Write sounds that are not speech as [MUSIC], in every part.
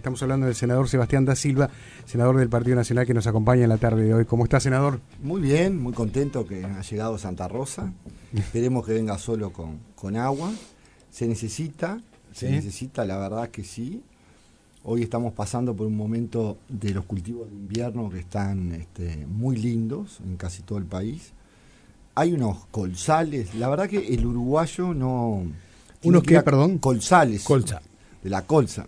Estamos hablando del senador Sebastián da Silva, senador del Partido Nacional que nos acompaña en la tarde de hoy. ¿Cómo está, senador? Muy bien, muy contento que ha llegado Santa Rosa. [LAUGHS] Esperemos que venga solo con, con agua. Se necesita, se necesita, la verdad que sí. Hoy estamos pasando por un momento de los cultivos de invierno que están este, muy lindos en casi todo el país. Hay unos colzales, la verdad que el uruguayo no... ¿Unos qué, perdón? Colzales. Colza de la colza.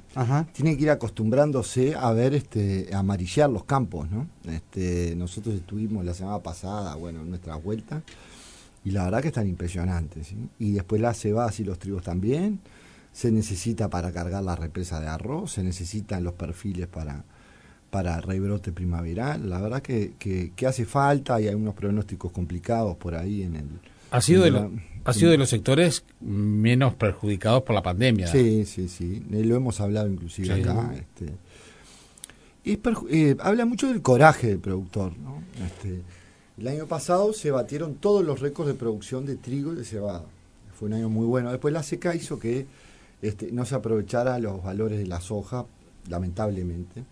Tiene que ir acostumbrándose a ver este amarillar los campos, ¿no? Este, nosotros estuvimos la semana pasada, bueno, en nuestra vuelta, y la verdad que están impresionantes, ¿sí? Y después las cebadas y los trigos también. Se necesita para cargar la represa de arroz, se necesitan los perfiles para para rebrote primaveral. La verdad que, que, hace falta y hay unos pronósticos complicados por ahí en el... Ha sido de, la, ha sido de los sectores menos perjudicados por la pandemia. Sí, sí, sí. Eh, lo hemos hablado inclusive acá. Este, eh, habla mucho del coraje del productor. ¿no? Este, el año pasado se batieron todos los récords de producción de trigo y de cebada. Fue un año muy bueno. Después la seca hizo que este, no se aprovechara los valores de la soja, lamentablemente.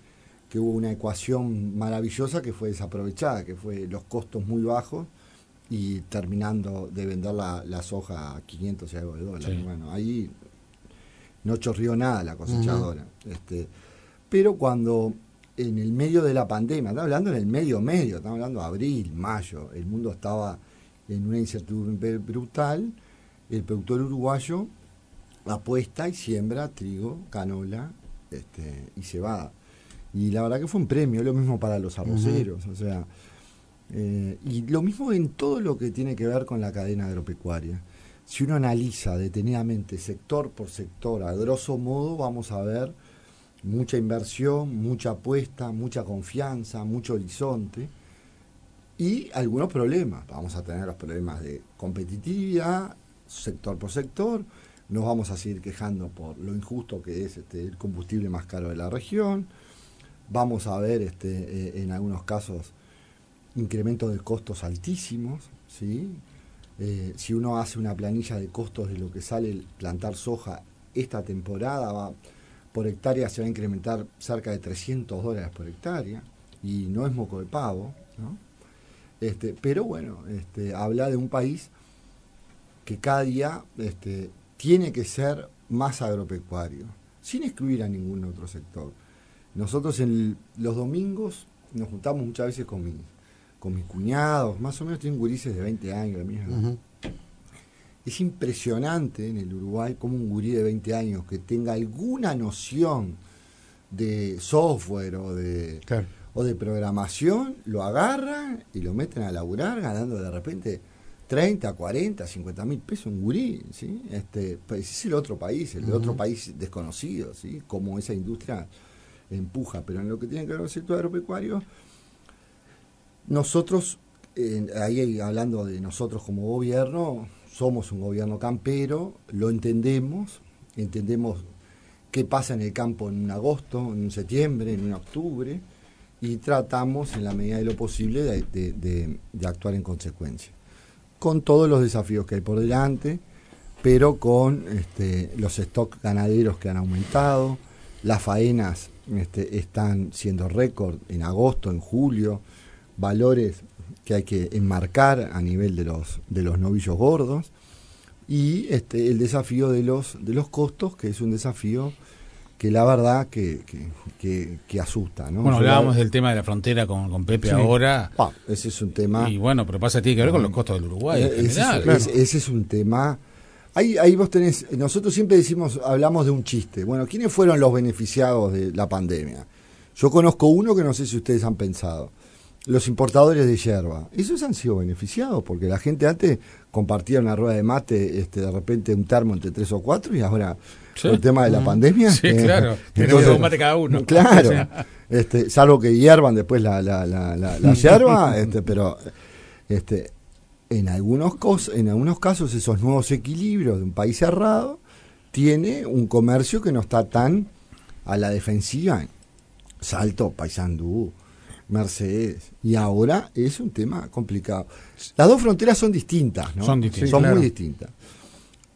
Que hubo una ecuación maravillosa que fue desaprovechada, que fue los costos muy bajos y terminando de vender la, soja a 500 y algo de dólares. Bueno, ahí no chorrió nada la cosechadora. este, pero cuando en el medio de la pandemia, estamos hablando en el medio medio, estamos hablando de abril, mayo, el mundo estaba en una incertidumbre brutal, el productor uruguayo apuesta y siembra trigo, canola este, y cebada. Y la verdad que fue un premio, lo mismo para los arroceros, o sea, eh, y lo mismo en todo lo que tiene que ver con la cadena agropecuaria. Si uno analiza detenidamente sector por sector, a grosso modo, vamos a ver mucha inversión, mucha apuesta, mucha confianza, mucho horizonte y algunos problemas. Vamos a tener los problemas de competitividad, sector por sector. Nos vamos a seguir quejando por lo injusto que es este, el combustible más caro de la región. Vamos a ver este, eh, en algunos casos incremento de costos altísimos, ¿sí? Eh, si uno hace una planilla de costos de lo que sale plantar soja esta temporada, va, por hectárea se va a incrementar cerca de 300 dólares por hectárea, y no es moco de pavo, ¿no? Este, pero bueno, este, habla de un país que cada día este, tiene que ser más agropecuario, sin excluir a ningún otro sector. Nosotros en los domingos nos juntamos muchas veces con mi, con mis cuñados, más o menos tienen gurises de 20 años, Es impresionante en el Uruguay como un gurí de 20 años que tenga alguna noción de software o de, o de programación, lo agarran y lo meten a laburar ganando de repente 30, 40, 50 mil pesos un gurí, ¿sí? Este, pues es el otro país, el de otro país desconocido, ¿sí? Como esa industria empuja, pero en lo que tiene que ver con el sector agropecuario, nosotros, ahí hablando de nosotros como gobierno, somos un gobierno campero, lo entendemos, entendemos qué pasa en el campo en un agosto, en un septiembre, en un octubre, y tratamos en la medida de lo posible de, actuar en consecuencia. Con todos los desafíos que hay por delante, pero con este, los stocks ganaderos que han aumentado, las faenas este, están siendo récord en agosto, en julio, valores que hay que enmarcar a nivel de los, de los novillos gordos y este, el desafío de los, de los costos, que es un desafío que la verdad que, que, asusta. ¿no? Bueno, hablábamos del tema de la frontera con, con Pepe ahora. ese es un tema... Y bueno, pero pasa, tiene que ver con los costos del Uruguay. Eh, ese, es, un tema... Ahí, ahí vos tenés, nosotros siempre decimos, hablamos de un chiste. Bueno, ¿quiénes fueron los beneficiados de la pandemia? Yo conozco uno que no sé si ustedes han pensado los importadores de yerba. Esos han sido beneficiados porque la gente antes compartía una rueda de mate, este, de repente un termo entre tres o cuatro y ahora el tema de la pandemia. Sí, claro. [LAUGHS] Entonces, un mate cada uno. Claro. [LAUGHS] este, salvo que hiervan después la, la, la, la, [LAUGHS] yerba, este, pero este, en, algunos cos, en algunos casos esos nuevos equilibrios de un país cerrado tiene un comercio que no está tan a la defensiva. Salto, Paisandú, Mercedes. Y ahora es un tema complicado. Las dos fronteras son distintas, ¿no? Son distintas. Son muy distintas.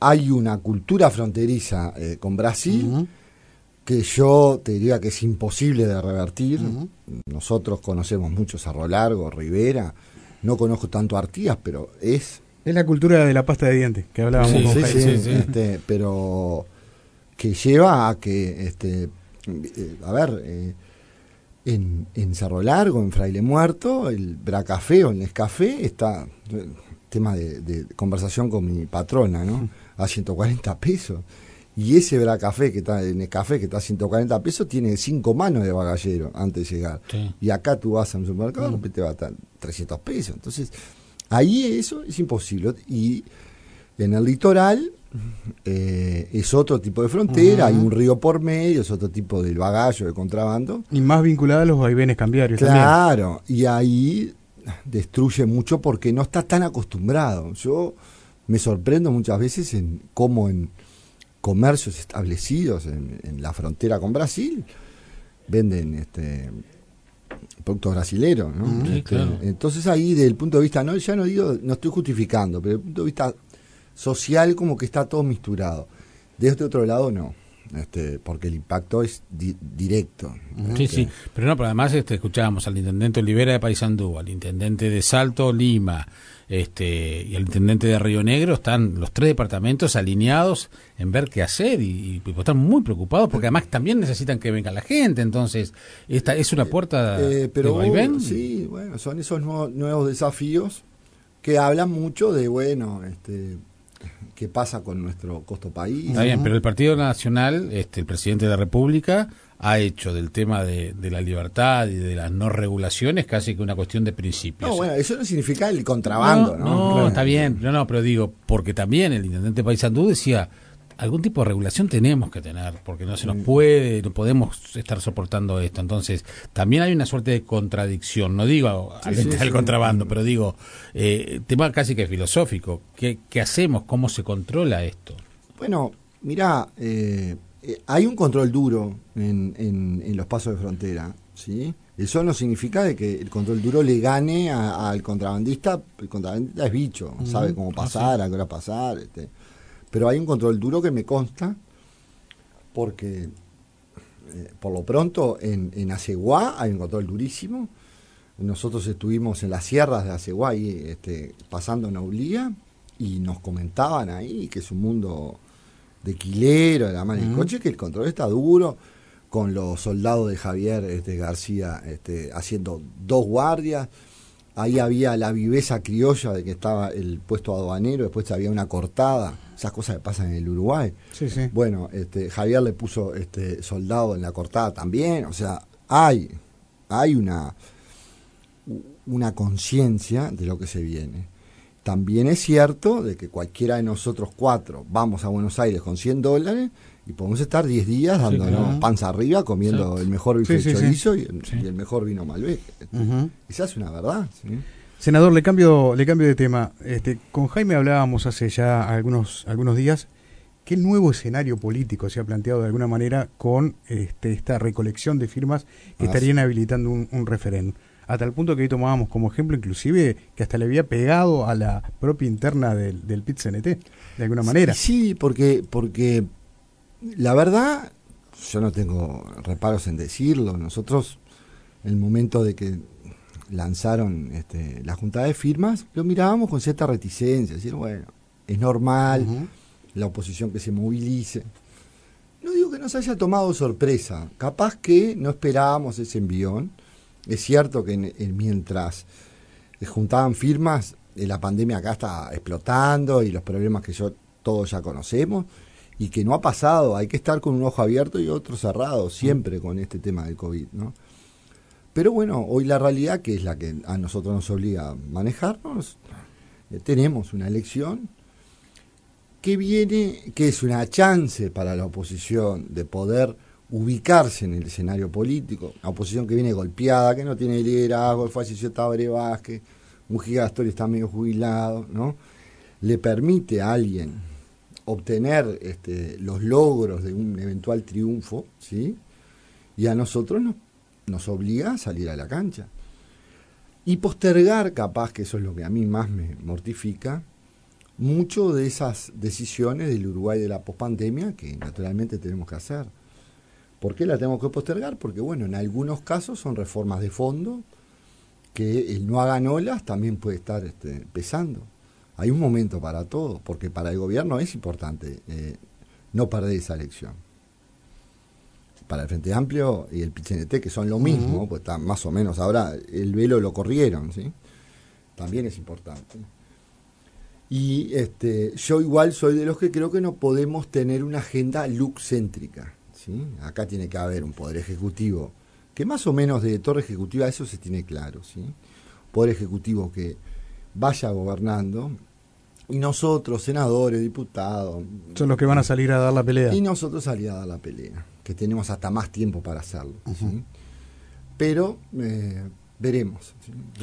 Hay una cultura fronteriza eh, con Brasil, que yo te diría que es imposible de revertir. Nosotros conocemos mucho Cerro Largo, Rivera, no conozco tanto Artigas, pero es... Es la cultura de la pasta de dientes que hablábamos. Sí, sí, sí, este, pero que lleva a que, este, eh, a ver, eh, en, en, Cerro Largo, en Fraile Muerto, el Bracafé o el Nescafé está, tema de, de conversación con mi patrona, ¿no? [LAUGHS] A 140 pesos. Y ese Bracafé que está en el café que está a 140 pesos tiene cinco manos de bagallero antes de llegar. Y acá tú vas a un supermercado y te va a estar 300 pesos. Entonces, ahí eso es imposible. Y en el litoral eh, es otro tipo de frontera, hay un río por medio, es otro tipo de bagallo, de contrabando. Y más vinculada a los vaivenes cambiarios. Claro, y ahí destruye mucho porque no está tan acostumbrado. Yo me sorprendo muchas veces en cómo en comercios establecidos en, la frontera con Brasil venden este productos brasileros, ¿no? Este, entonces ahí desde el punto de vista, no, ya no digo, no estoy justificando, pero desde el punto de vista social como que está todo misturado. De este otro lado no. Este, porque el impacto es directo. Sí, sí, pero no, pero además este, escuchábamos al intendente Olivera de Paysandú, al intendente de Salto, Lima, este, y el intendente de Río Negro, están los tres departamentos alineados en ver qué hacer y, están muy preocupados porque además también necesitan que venga la gente, entonces esta es una puerta eh, pero, Sí, bueno, son esos nuevos, nuevos desafíos que hablan mucho de, bueno, este qué pasa con nuestro costo país. Está bien, pero el Partido Nacional, este, el presidente de la República, ha hecho del tema de, la libertad y de las no regulaciones casi que una cuestión de principios. No, bueno, eso no significa el contrabando, ¿no? No, está bien, no, no, pero digo, porque también el intendente Paisandú decía, algún tipo de regulación tenemos que tener, porque no se nos puede, no podemos estar soportando esto. Entonces, también hay una suerte de contradicción, no digo al contrabando, pero digo, eh, tema casi que filosófico. ¿Qué, ¿Qué, hacemos? ¿Cómo se controla esto? Bueno, mira, eh, eh, hay un control duro en, en, los pasos de frontera, ¿sí? Eso no significa de que el control duro le gane al contrabandista, el contrabandista es bicho, sabe cómo pasar, a qué hora pasar, este pero hay un control duro que me consta, porque eh, por lo pronto en, en Aceguá hay un control durísimo. Nosotros estuvimos en las sierras de Aceguá, ahí, este, pasando en Aulía, y nos comentaban ahí que es un mundo de quilero, de la mano del coche, que el control está duro, con los soldados de Javier este, García este, haciendo dos guardias. Ahí había la viveza criolla de que estaba el puesto aduanero, después había una cortada esas cosas que pasan en el Uruguay. Bueno, este, Javier le puso este soldado en la cortada también, o sea, hay, hay una, una conciencia de lo que se viene. También es cierto de que cualquiera de nosotros cuatro vamos a Buenos Aires con 100 dólares y podemos estar 10 días dándonos panza arriba comiendo el mejor bife chorizo y, el mejor vino Malbec. Esa es una verdad. Senador, le cambio, le cambio de tema. Este, con Jaime hablábamos hace ya algunos, algunos días el nuevo escenario político se ha planteado de alguna manera con este, esta recolección de firmas que ah, estarían habilitando un, un referéndum. A tal punto que hoy tomábamos como ejemplo inclusive que hasta le había pegado a la propia interna del, del pit -CNT, de alguna manera. Sí, porque, porque la verdad, yo no tengo reparos en decirlo, nosotros, en el momento de que lanzaron este, la junta de firmas, lo mirábamos con cierta reticencia, decir, bueno, es normal la oposición que se movilice. No digo que nos haya tomado sorpresa, capaz que no esperábamos ese envión. Es cierto que mientras juntaban firmas, eh, la pandemia acá está explotando y los problemas que yo todos ya conocemos y que no ha pasado, hay que estar con un ojo abierto y otro cerrado siempre con este tema del COVID, ¿no? Pero bueno, hoy la realidad, que es la que a nosotros nos obliga a manejarnos, eh, tenemos una elección que viene, que es una chance para la oposición de poder ubicarse en el escenario político, una oposición que viene golpeada, que no tiene liderazgo, falleció Tabre Vázquez, un Gastori está medio jubilado, ¿no? Le permite a alguien obtener este, los logros de un eventual triunfo, ¿sí? Y a nosotros nos nos obliga a salir a la cancha. Y postergar, capaz, que eso es lo que a mí más me mortifica, mucho de esas decisiones del Uruguay de la pospandemia que naturalmente tenemos que hacer. ¿Por qué la tenemos que postergar? Porque, bueno, en algunos casos son reformas de fondo que el no hagan olas también puede estar este, pesando. Hay un momento para todo, porque para el gobierno es importante eh, no perder esa elección. Para el Frente Amplio y el PCNT, que son lo mismo, pues están más o menos, ahora el velo lo corrieron, ¿sí? También es importante. Y este, yo igual soy de los que creo que no podemos tener una agenda look-céntrica. ¿sí? Acá tiene que haber un poder ejecutivo, que más o menos de torre ejecutiva eso se tiene claro. ¿sí? Poder ejecutivo que vaya gobernando y nosotros, senadores, diputados. Son los que van a salir a dar la pelea. Y nosotros salir a dar la pelea, que tenemos hasta más tiempo para hacerlo. Pero eh, veremos,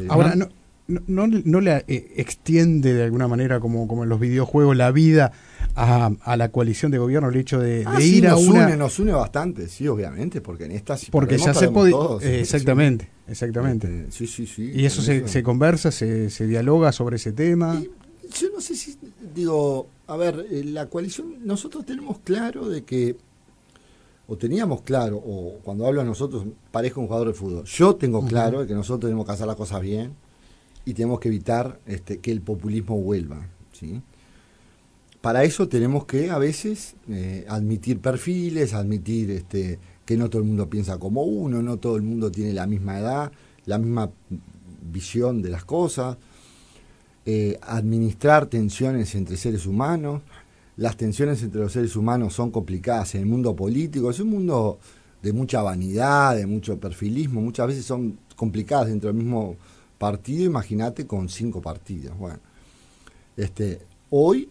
Ahora, no, no, no, le eh, extiende de alguna manera, como, como en los videojuegos, la vida a, a la coalición de gobierno el hecho de, ah, ir a una. Une, nos une bastante, sí, obviamente, porque en esta. porque ya se puede. exactamente, exactamente. Este, sí, sí, sí. Y eso se, se, conversa, se, se dialoga sobre ese tema. yo no sé si. Digo, a ver, eh, la coalición, nosotros tenemos claro de que o teníamos claro, o cuando hablo a nosotros, parezco un jugador de fútbol. Yo tengo claro de que nosotros tenemos que hacer las cosas bien, y tenemos que evitar este, que el populismo vuelva. ¿sí? Para eso tenemos que a veces eh, admitir perfiles, admitir este, que no todo el mundo piensa como uno, no todo el mundo tiene la misma edad, la misma visión de las cosas, eh, administrar tensiones entre seres humanos. Las tensiones entre los seres humanos son complicadas en el mundo político, es un mundo de mucha vanidad, de mucho perfilismo, muchas veces son complicadas dentro del mismo partido, imagínate con cinco partidos. Bueno, este, hoy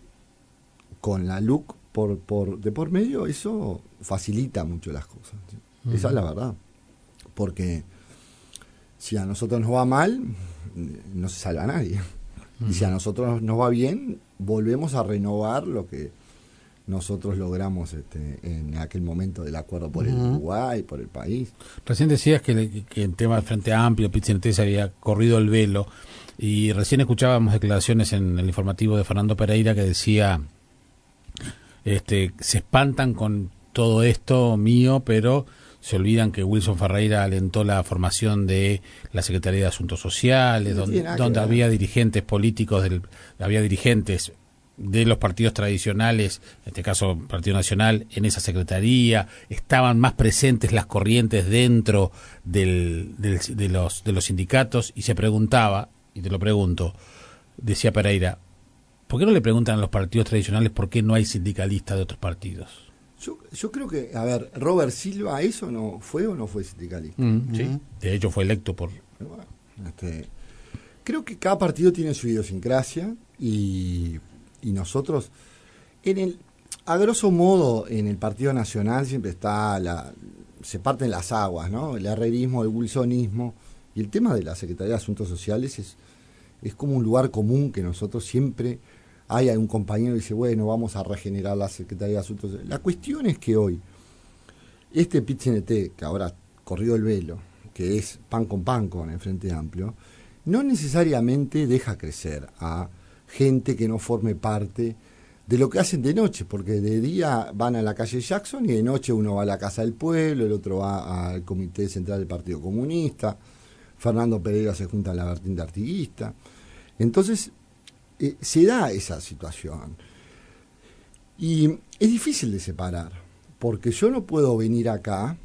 con la LUC por, por, de por medio, eso facilita mucho las cosas. Esa es la verdad. Porque si a nosotros nos va mal, no se salva nadie. Y si a nosotros nos va bien, volvemos a renovar lo que nosotros logramos este, en aquel momento del acuerdo por el Uruguay, por el país. Recién decías que, que en tema del Frente Amplio, Pizzinetti se había corrido el velo y recién escuchábamos declaraciones en el informativo de Fernando Pereira que decía, este, se espantan con todo esto mío, pero se olvidan que Wilson Ferreira alentó la formación de la Secretaría de Asuntos Sociales, donde, donde había dirigentes políticos, del, había dirigentes de los partidos tradicionales, en este caso Partido Nacional, en esa secretaría, estaban más presentes las corrientes dentro del, de, los, de los sindicatos y se preguntaba, y te lo pregunto, decía Pereira, ¿por qué no le preguntan a los partidos tradicionales por qué no hay sindicalistas de otros partidos? Yo, yo creo que, a ver, Robert Silva, ¿eso no fue o no fue sindicalista? Mm, sí, de hecho fue electo por... este, creo que cada partido tiene su idiosincrasia y y nosotros, en el, a grosso modo, en el Partido Nacional siempre está la, se parten las aguas, ¿no? El herrerismo, el wilsonismo, y el tema de la Secretaría de Asuntos Sociales es, es como un lugar común que nosotros siempre hay un compañero que dice, bueno, vamos a regenerar la Secretaría de Asuntos. La cuestión es que hoy, este pit que ahora corrió el velo, que es pan con pan con el Frente Amplio, no necesariamente deja crecer a gente que no forme parte de lo que hacen de noche, porque de día van a la calle Jackson y de noche uno va a la Casa del Pueblo, el otro va al Comité Central del Partido Comunista, Fernando Pereira se junta a la vertiente artiguista. Entonces, eh, se da esa situación. Y es difícil de separar, porque yo no puedo venir acá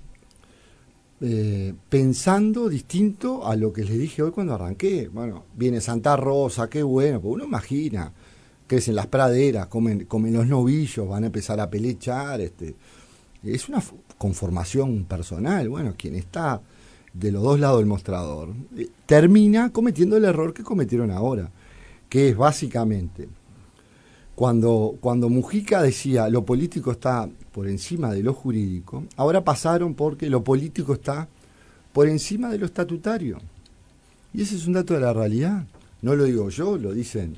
eh, pensando distinto a lo que les dije hoy cuando arranqué. Bueno, viene Santa Rosa, qué bueno, porque uno imagina, crecen las praderas, comen, comen los novillos, van a empezar a pelechar, este, es una conformación personal, bueno, quien está de los dos lados del mostrador, eh, termina cometiendo el error que cometieron ahora, que es básicamente, cuando, cuando Mujica decía lo político está por encima de lo jurídico, ahora pasaron porque lo político está por encima de lo estatutario. Y ese es un dato de la realidad. No lo digo yo, lo dicen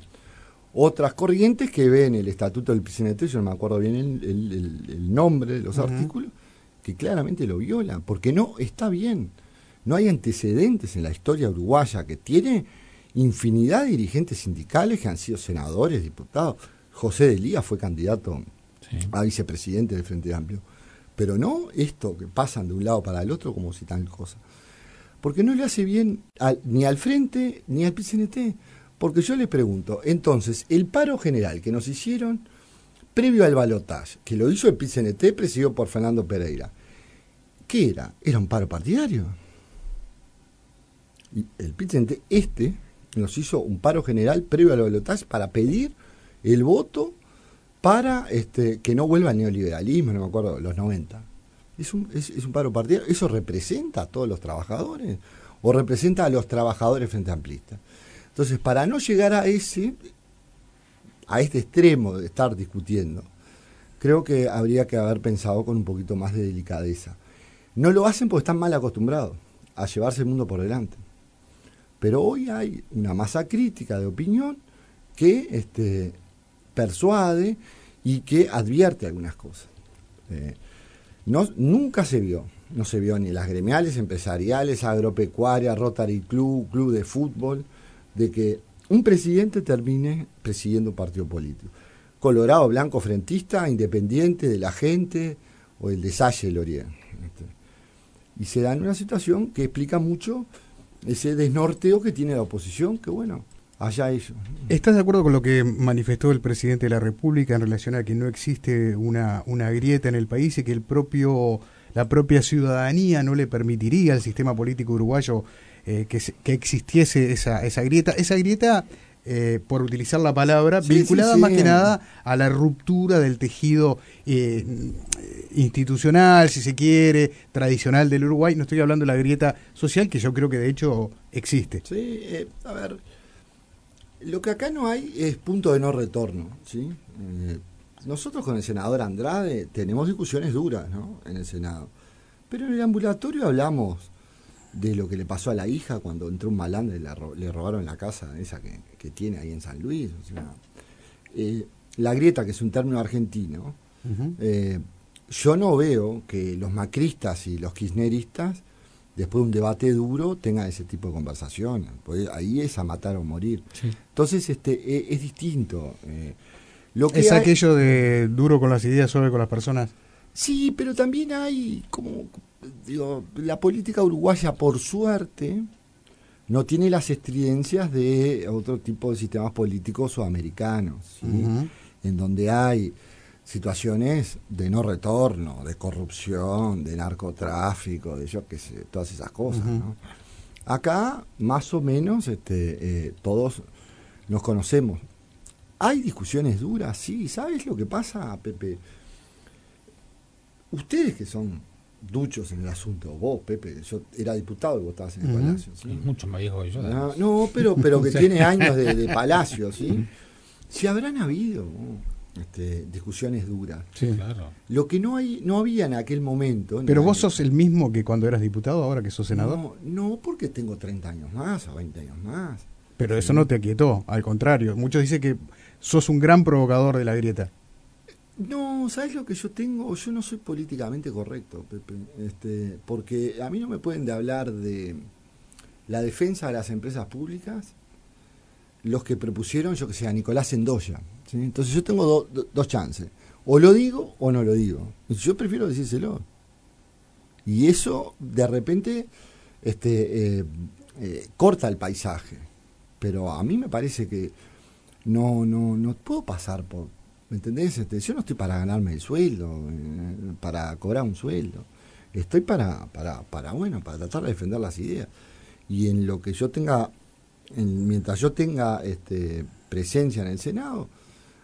otras corrientes que ven el estatuto del PCNT, yo no me acuerdo bien el, nombre de los artículos, que claramente lo violan, porque no está bien. No hay antecedentes en la historia uruguaya que tiene infinidad de dirigentes sindicales que han sido senadores, diputados. José de Lía fue candidato a vicepresidente del Frente Amplio. pero no esto que pasan de un lado para el otro como si tal cosa. Porque no le hace bien ni al frente ni al PCNT. Porque yo le pregunto, entonces, el paro general que nos hicieron previo al balotaje, que lo hizo el PCNT presidido por Fernando Pereira, ¿qué era? ¿Era un paro partidario? Y el PCNT este nos hizo un paro general previo al balotaje para pedir el voto para este, que no vuelva el neoliberalismo, no me acuerdo, los 90. Es un, es, un paro partidario. ¿Eso representa a todos los trabajadores? ¿O representa a los trabajadores frente a amplistas? Entonces, para no llegar a ese, a este extremo de estar discutiendo, creo que habría que haber pensado con un poquito más de delicadeza. No lo hacen porque están mal acostumbrados a llevarse el mundo por delante. Pero hoy hay una masa crítica de opinión que este, persuade y que advierte algunas cosas. Eh, no, nunca se vio, no se vio ni las gremiales, empresariales, agropecuarias, Rotary Club, club de fútbol, de que un presidente termine presidiendo un partido político. Colorado, blanco, frentista, independiente de la gente o el de Salle. Este. Y se da en una situación que explica mucho ese desnorteo que tiene la oposición, que bueno, allá eso. ¿Estás de acuerdo con lo que manifestó el presidente de la República en relación a que no existe una, una grieta en el país y que el propio la propia ciudadanía no le permitiría al sistema político uruguayo eh, que, que, existiese esa, esa grieta? Esa grieta, eh, por utilizar la palabra, vinculada más que nada a la ruptura del tejido eh, institucional, si se quiere, tradicional del Uruguay. No estoy hablando de la grieta social, que yo creo que de hecho existe. Sí, a ver, lo que acá no hay es punto de no retorno, ¿sí? Eh, nosotros con el senador Andrade tenemos discusiones duras, ¿no? En el Senado. Pero en el ambulatorio hablamos de lo que le pasó a la hija cuando entró un malandro y le robaron la casa esa que, tiene ahí en San Luis. Eh, la grieta, que es un término argentino, eh, yo no veo que los macristas y los kirchneristas después de un debate duro tenga ese tipo de conversaciones. Porque ahí es a matar o morir. Entonces este e, es, distinto. Eh, lo que ¿Es aquello de duro con las ideas, sobre con las personas? Sí, pero también hay como, digo, la política uruguaya, por suerte, no tiene las estridencias de otro tipo de sistemas políticos sudamericanos, en donde hay situaciones de no retorno, de corrupción, de narcotráfico, de yo qué sé, todas esas cosas. Acá, más o menos, este, eh, todos nos conocemos. ¿Hay discusiones duras? Sí, ¿sabes lo que pasa, Pepe? Ustedes que son duchos en el asunto, vos, Pepe, yo era diputado y vos estabas en el Palacio. ¿sí? Mucho más viejo que yo. No, pero, pero [LAUGHS] que tiene años de, Palacio, ¿sí? Si habrán habido este, discusiones duras. Sí, claro. Lo que no hay, no había en aquel momento. Pero vos sos el mismo que cuando eras diputado, ahora que sos senador. No, no, porque tengo 30 años más o 20 años más. Pero eso no te aquietó, al contrario. Muchos dicen que sos un gran provocador de la grieta. No, ¿sabes lo que yo tengo? Yo no soy políticamente correcto, Pepe. Este, porque a mí no me pueden de hablar de la defensa de las empresas públicas los que propusieron, yo que sé, a Nicolás Endoya. Entonces yo tengo dos chances. O lo digo o no lo digo. Yo prefiero decírselo. Y eso de repente este, eh, eh, corta el paisaje. Pero a mí me parece que no, no, no puedo pasar por... ¿Me entendés? Este, yo no estoy para ganarme el sueldo, eh, para cobrar un sueldo. Estoy para, para, para, bueno, para tratar de defender las ideas. Y en lo que yo tenga, mientras yo tenga este, presencia en el Senado,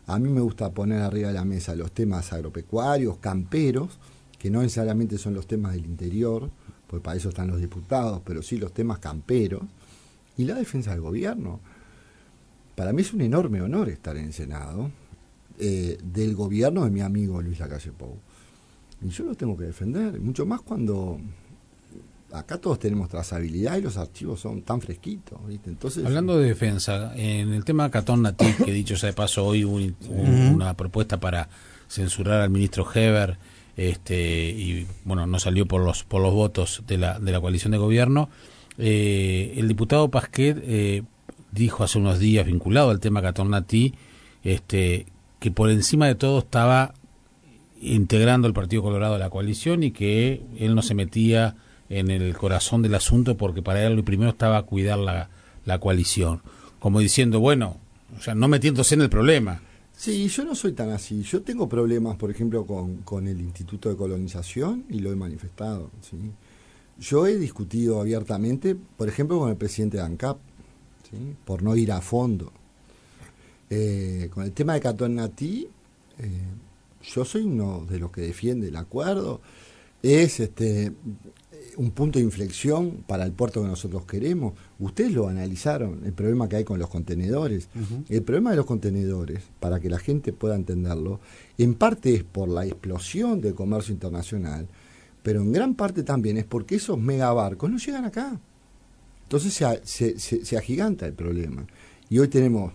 a mí me gusta poner arriba de la mesa los temas agropecuarios, camperos, que no necesariamente son los temas del interior, pues para eso están los diputados, pero sí los temas camperos, y la defensa del gobierno. Para mí es un enorme honor estar en el Senado eh, del gobierno de mi amigo Luis Lacalle Pou. Y yo lo tengo que defender, mucho más cuando acá todos tenemos trazabilidad y los archivos son tan fresquitos. Entonces, Hablando de defensa, en el tema Catón Nati, que dicho sea de paso, hoy hubo una propuesta para censurar al ministro Heber este, y bueno, no salió por los, por los votos de la, de la coalición de gobierno. Eh, el diputado Pasquet eh, dijo hace unos días, vinculado al tema Catón Nati, este, que por encima de todo estaba integrando el Partido Colorado a la coalición y que él no se metía en el corazón del asunto porque para él lo primero estaba cuidar la, la coalición. Como diciendo, bueno, o sea, no metiéndose en el problema. Sí, yo no soy tan así. Yo tengo problemas, por ejemplo, con, con el Instituto de Colonización y lo he manifestado. ¿sí? Yo he discutido abiertamente, por ejemplo, con el presidente de ANCAP, ¿sí? por no ir a fondo. Eh, con el tema de Catón Natí, eh, yo soy uno de los que defiende el acuerdo. Es este un punto de inflexión para el puerto que nosotros queremos. Ustedes lo analizaron, el problema que hay con los contenedores. El problema de los contenedores, para que la gente pueda entenderlo, en parte es por la explosión del comercio internacional, pero en gran parte también es porque esos megabarcos no llegan acá. Entonces se, se, se agiganta el problema. Y hoy tenemos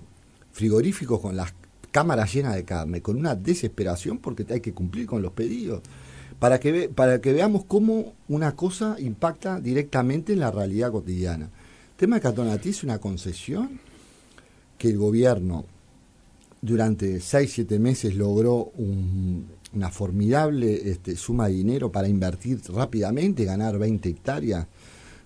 frigoríficos con las cámaras llenas de carne, con una desesperación porque hay que cumplir con los pedidos para que, para que veamos cómo una cosa impacta directamente en la realidad cotidiana. El tema de Catonatí es una concesión que el gobierno durante 6, 7 meses logró una formidable este, suma de dinero para invertir rápidamente, ganar 20 hectáreas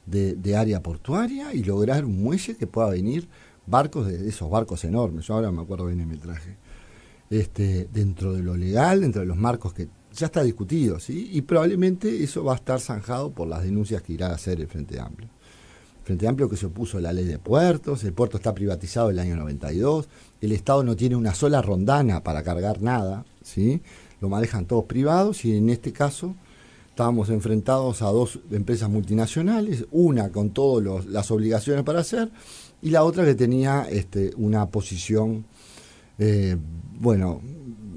de, área portuaria y lograr un muelle que pueda venir barcos de, esos barcos enormes. Yo ahora me acuerdo bien el metraje. Este, dentro de lo legal, dentro de los marcos que ya está discutido, ¿sí? Y probablemente eso va a estar zanjado por las denuncias que irá a hacer el Frente Amplio. Frente Amplio que se opuso a la ley de puertos, el puerto está privatizado en el año 92, el Estado no tiene una sola rondana para cargar nada, ¿sí? Lo manejan todos privados y en este caso estábamos enfrentados a dos empresas multinacionales, una con todas las obligaciones para hacer y la otra que tenía este, una posición, eh, bueno,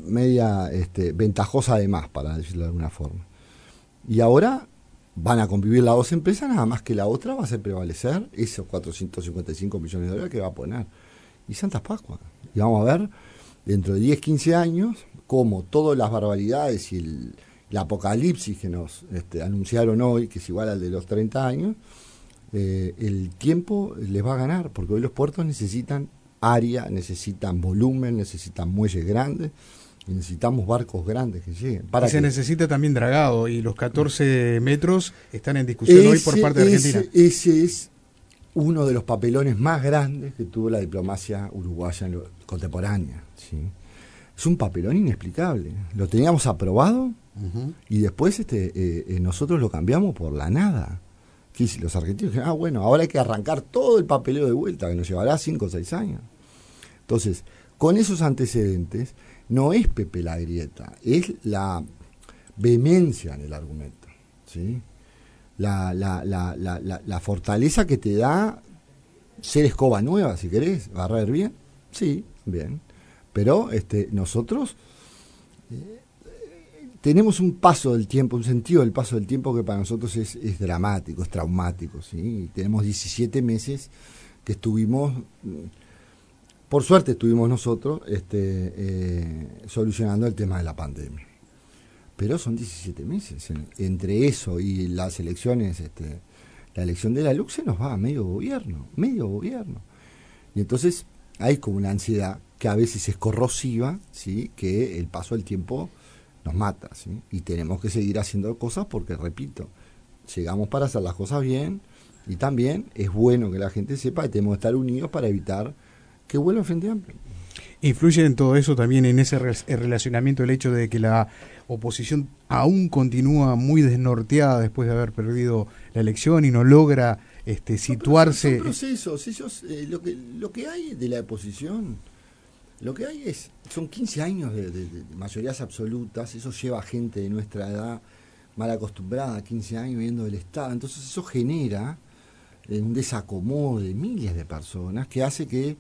media este, ventajosa además, para decirlo de alguna forma. Y ahora van a convivir las dos empresas, nada más que la otra va a hacer prevalecer esos 455 millones de dólares que va a poner. Y Santas Pascua. Y vamos a ver dentro de 10, 15 años cómo todas las barbaridades y el, apocalipsis que nos este, anunciaron hoy, que es igual al de los 30 años, eh, el tiempo les va a ganar, porque hoy los puertos necesitan área, necesitan volumen, necesitan muelles grandes necesitamos barcos grandes que lleguen. Para y se necesita también dragado y los 14 metros están en discusión hoy por parte de Argentina. Ese es uno de los papelones más grandes que tuvo la diplomacia uruguaya contemporánea. ¿sí? Es un papelón inexplicable. Lo teníamos aprobado y después este, eh, eh, nosotros lo cambiamos por la nada. Los argentinos ah, bueno, ahora hay que arrancar todo el papeleo de vuelta, que nos llevará 5 o 6 años. Entonces, con esos antecedentes, no es Pepe la grieta, es la vehemencia en el argumento, ¿sí? La, la, la, la, fortaleza que te da ser escoba nueva, si querés, barrer bien, sí, bien, pero este, nosotros eh, tenemos un paso del tiempo, un sentido del paso del tiempo que para nosotros es, dramático, es traumático, ¿sí? tenemos 17 meses que estuvimos por suerte estuvimos nosotros este, eh, solucionando el tema de la pandemia. Pero son 17 meses. entre eso y las elecciones, este, la elección de la LUC se nos va a medio gobierno, medio gobierno. Y entonces hay como una ansiedad que a veces es corrosiva, ¿sí? que el paso del tiempo nos mata. ¿sí? Y tenemos que seguir haciendo cosas porque, repito, llegamos para hacer las cosas bien y también es bueno que la gente sepa que tenemos que estar unidos para evitar que vuelva Frente Amplio. ¿Influye en todo eso también en ese relacionamiento el hecho de que la oposición aún continúa muy desnorteada después de haber perdido la elección y no logra este, situarse? No, ellos, eh, lo, que, lo que hay de la oposición, lo que hay es, son 15 años de, mayorías absolutas, eso lleva gente de nuestra edad mal acostumbrada, 15 años viendo del Estado, entonces eso genera eh, un desacomodo de miles de personas que hace que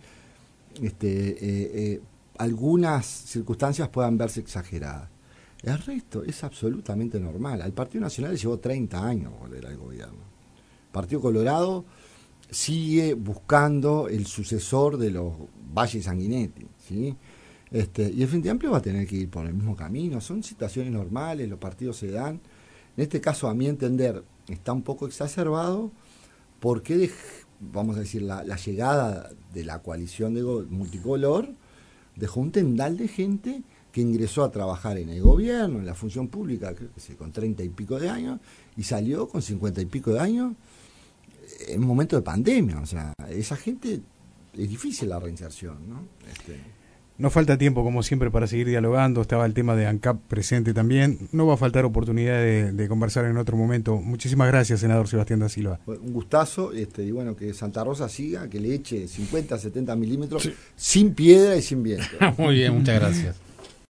este, eh, eh, algunas circunstancias puedan verse exageradas. El resto es absolutamente normal. Al Partido Nacional le llevó 30 años volver al gobierno. El Partido Colorado sigue buscando el sucesor de los Valle Sanguinetti. ¿sí? Este, y el Frente Amplio va a tener que ir por el mismo camino. Son situaciones normales, los partidos se dan. En este caso, a mi entender, está un poco exacerbado porque vamos a decir, la, llegada de la coalición de multicolor dejó un tendal de gente que ingresó a trabajar en el gobierno, en la función pública, creo que sí, con treinta y pico de años, y salió con cincuenta y pico de años en un momento de pandemia. O sea, esa gente es difícil la reinserción, ¿no? Este, no falta tiempo, como siempre, para seguir dialogando. Estaba el tema de ANCAP presente también. No va a faltar oportunidad de, conversar en otro momento. Muchísimas gracias, senador Sebastián da Silva. Un gustazo. Este, y bueno, que Santa Rosa siga, que le eche 50, 70 milímetros sin piedra y sin viento. [LAUGHS] Muy bien, muchas gracias.